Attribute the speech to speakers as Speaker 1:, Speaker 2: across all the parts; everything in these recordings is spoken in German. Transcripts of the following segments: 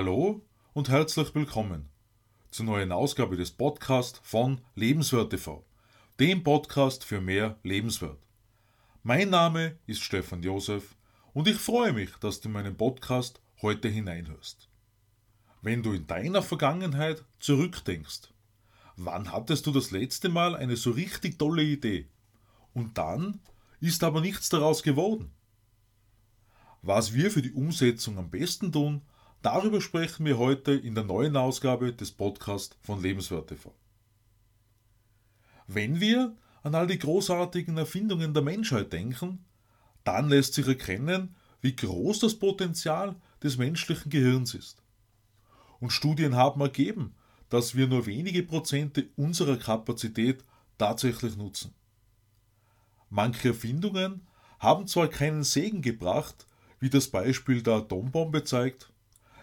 Speaker 1: Hallo und herzlich willkommen zur neuen Ausgabe des Podcasts von Lebenswert TV, dem Podcast für mehr Lebenswert. Mein Name ist Stefan Josef und ich freue mich, dass du in meinen Podcast heute hineinhörst. Wenn du in deiner Vergangenheit zurückdenkst, wann hattest du das letzte Mal eine so richtig tolle Idee? Und dann ist aber nichts daraus geworden. Was wir für die Umsetzung am besten tun, darüber sprechen wir heute in der neuen Ausgabe des Podcasts von Lebenswert TV. Wenn wir an all die großartigen Erfindungen der Menschheit denken, dann lässt sich erkennen, wie groß das Potenzial des menschlichen Gehirns ist. Und Studien haben ergeben, dass wir nur wenige Prozente unserer Kapazität tatsächlich nutzen. Manche Erfindungen haben zwar keinen Segen gebracht, wie das Beispiel der Atombombe zeigt.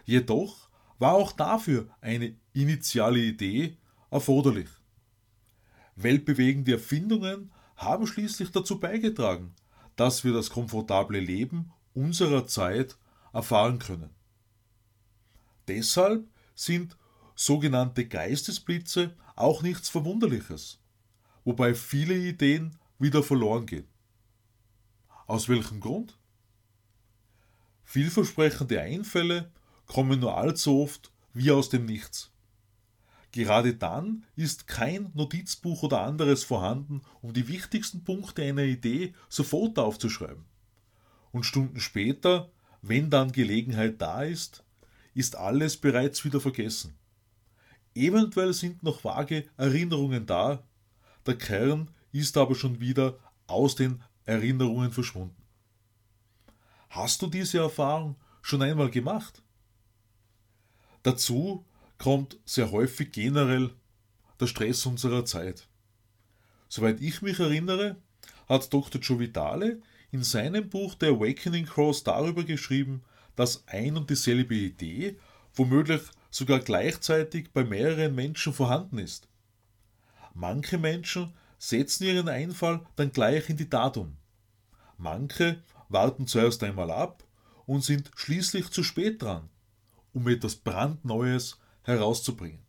Speaker 1: Jedoch war auch dafür eine initiale Idee erforderlich. Weltbewegende Erfindungen haben schließlich dazu beigetragen, dass wir das komfortable Leben unserer Zeit erfahren können. Deshalb sind sogenannte Geistesblitze auch nichts Verwunderliches, wobei viele Ideen wieder verloren gehen. Aus welchem Grund? Vielversprechende Einfälle kommen nur allzu oft wie aus dem Nichts. Gerade dann ist kein Notizbuch oder anderes vorhanden, um die wichtigsten Punkte einer Idee sofort aufzuschreiben. Und Stunden später, wenn dann Gelegenheit da ist, ist alles bereits wieder vergessen. Eventuell sind noch vage Erinnerungen da, der Kern ist aber schon wieder aus den Erinnerungen verschwunden. Hast du diese Erfahrung schon einmal gemacht? Dazu kommt sehr häufig generell der Stress unserer Zeit. Soweit ich mich erinnere, hat Dr. Joe Vitale in seinem Buch The Awakening Cross darüber geschrieben, dass ein und dieselbe Idee womöglich sogar gleichzeitig bei mehreren Menschen vorhanden ist. Manche Menschen setzen ihren Einfall dann gleich in die Tat um. Manche warten zuerst einmal ab und sind schließlich zu spät dran, um etwas brandneues herauszubringen.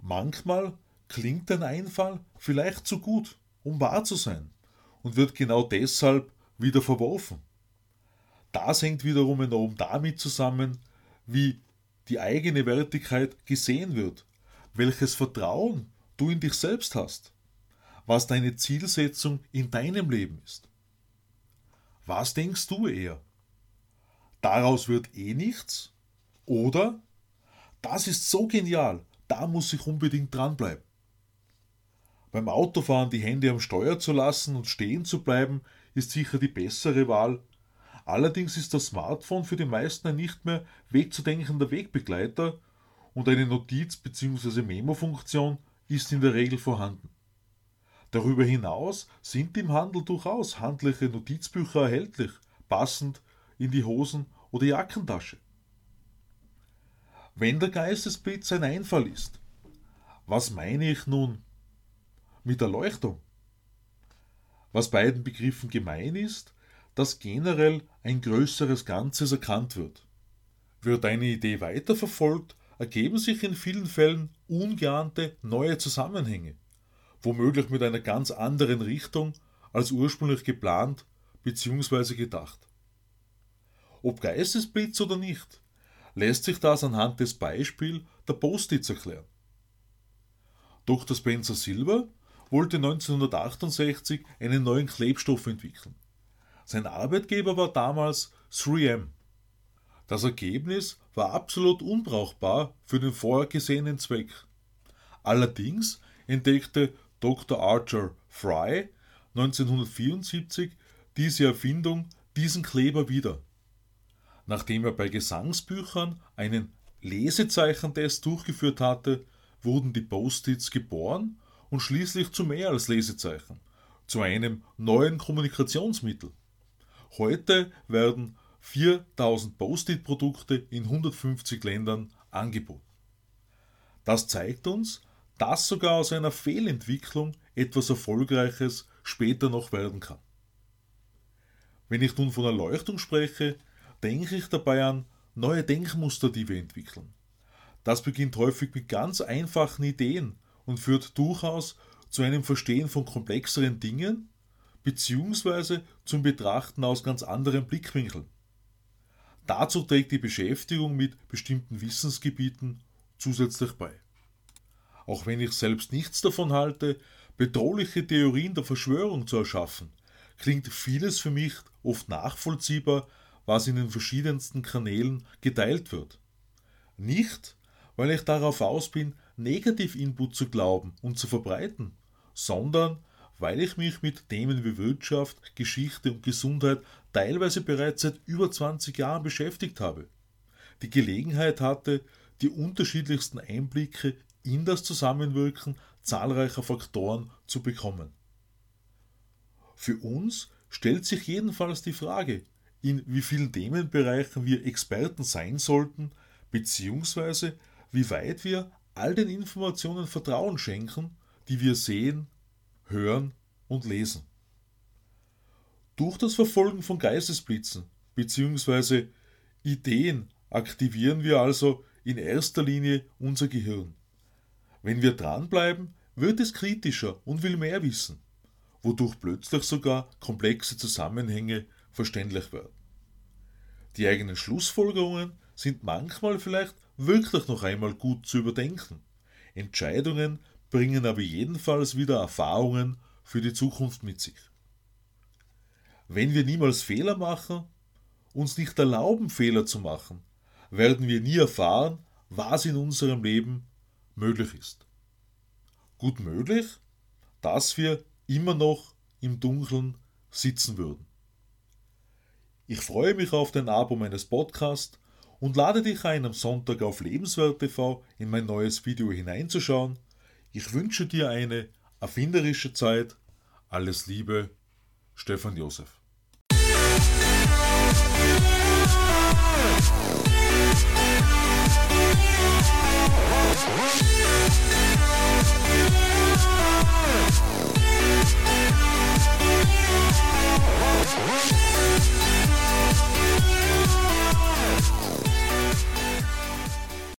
Speaker 1: Manchmal klingt ein Einfall vielleicht zu gut, um wahr zu sein und wird genau deshalb wieder verworfen. Das hängt wiederum enorm damit zusammen, wie die eigene Wertigkeit gesehen wird, welches Vertrauen du in dich selbst hast, was deine Zielsetzung in deinem Leben ist. Was denkst du eher? Daraus wird eh nichts? Oder das ist so genial, da muss ich unbedingt dranbleiben. Beim Autofahren die Hände am Steuer zu lassen und stehen zu bleiben, ist sicher die bessere Wahl. Allerdings ist das Smartphone für die meisten ein nicht mehr wegzudenkender Wegbegleiter und eine Notiz- bzw. Memo-Funktion ist in der Regel vorhanden. Darüber hinaus sind im Handel durchaus handliche Notizbücher erhältlich, passend in die Hosen- oder Jackentasche. Wenn der Geistesblitz ein Einfall ist, was meine ich nun mit Erleuchtung? Was beiden Begriffen gemein ist, dass generell ein größeres Ganzes erkannt wird. Wird eine Idee weiterverfolgt, ergeben sich in vielen Fällen ungeahnte neue Zusammenhänge womöglich mit einer ganz anderen Richtung als ursprünglich geplant bzw. gedacht. Ob Geistesblitz oder nicht, lässt sich das anhand des Beispiels der Post-its erklären. Dr. Spencer Silver wollte 1968 einen neuen Klebstoff entwickeln. Sein Arbeitgeber war damals 3M. Das Ergebnis war absolut unbrauchbar für den vorgesehenen Zweck. Allerdings entdeckte Dr. Archer Fry 1974 diese Erfindung, diesen Kleber wieder. Nachdem er bei Gesangsbüchern einen Lesezeichentest durchgeführt hatte, wurden die Post-its geboren und schließlich zu mehr als Lesezeichen, zu einem neuen Kommunikationsmittel. Heute werden 4000 Post-it-Produkte in 150 Ländern angeboten. Das zeigt uns, dass sogar aus einer Fehlentwicklung etwas Erfolgreiches später noch werden kann. Wenn ich nun von Erleuchtung spreche, denke ich dabei an neue Denkmuster, die wir entwickeln. Das beginnt häufig mit ganz einfachen Ideen und führt durchaus zu einem Verstehen von komplexeren Dingen beziehungsweise zum Betrachten aus ganz anderen Blickwinkeln. Dazu trägt die Beschäftigung mit bestimmten Wissensgebieten zusätzlich bei. Auch wenn ich selbst nichts davon halte, bedrohliche Theorien der Verschwörung zu erschaffen, klingt vieles für mich oft nachvollziehbar, was in den verschiedensten Kanälen geteilt wird. Nicht, weil ich darauf aus bin, Negativ-Input zu glauben und zu verbreiten, sondern weil ich mich mit Themen wie Wirtschaft, Geschichte und Gesundheit teilweise bereits seit über 20 Jahren beschäftigt habe. Die Gelegenheit hatte, die unterschiedlichsten Einblicke in das Zusammenwirken zahlreicher Faktoren zu bekommen. Für uns stellt sich jedenfalls die Frage, in wie vielen Themenbereichen wir Experten sein sollten, beziehungsweise wie weit wir all den Informationen Vertrauen schenken, die wir sehen, hören und lesen. Durch das Verfolgen von Geistesblitzen bzw. Ideen aktivieren wir also in erster Linie unser Gehirn. Wenn wir dranbleiben, wird es kritischer und will mehr wissen, wodurch plötzlich sogar komplexe Zusammenhänge verständlich werden. Die eigenen Schlussfolgerungen sind manchmal vielleicht wirklich noch einmal gut zu überdenken. Entscheidungen bringen aber jedenfalls wieder Erfahrungen für die Zukunft mit sich. Wenn wir niemals Fehler machen, uns nicht erlauben, Fehler zu machen, werden wir nie erfahren, was in unserem Leben möglich ist. Gut möglich, dass wir immer noch im Dunkeln sitzen würden. Ich freue mich auf den Abo meines Podcasts und lade dich ein, am Sonntag auf Lebenswert TV in mein neues Video hineinzuschauen. Ich wünsche dir eine erfinderische Zeit. Alles Liebe, Stefan Josef.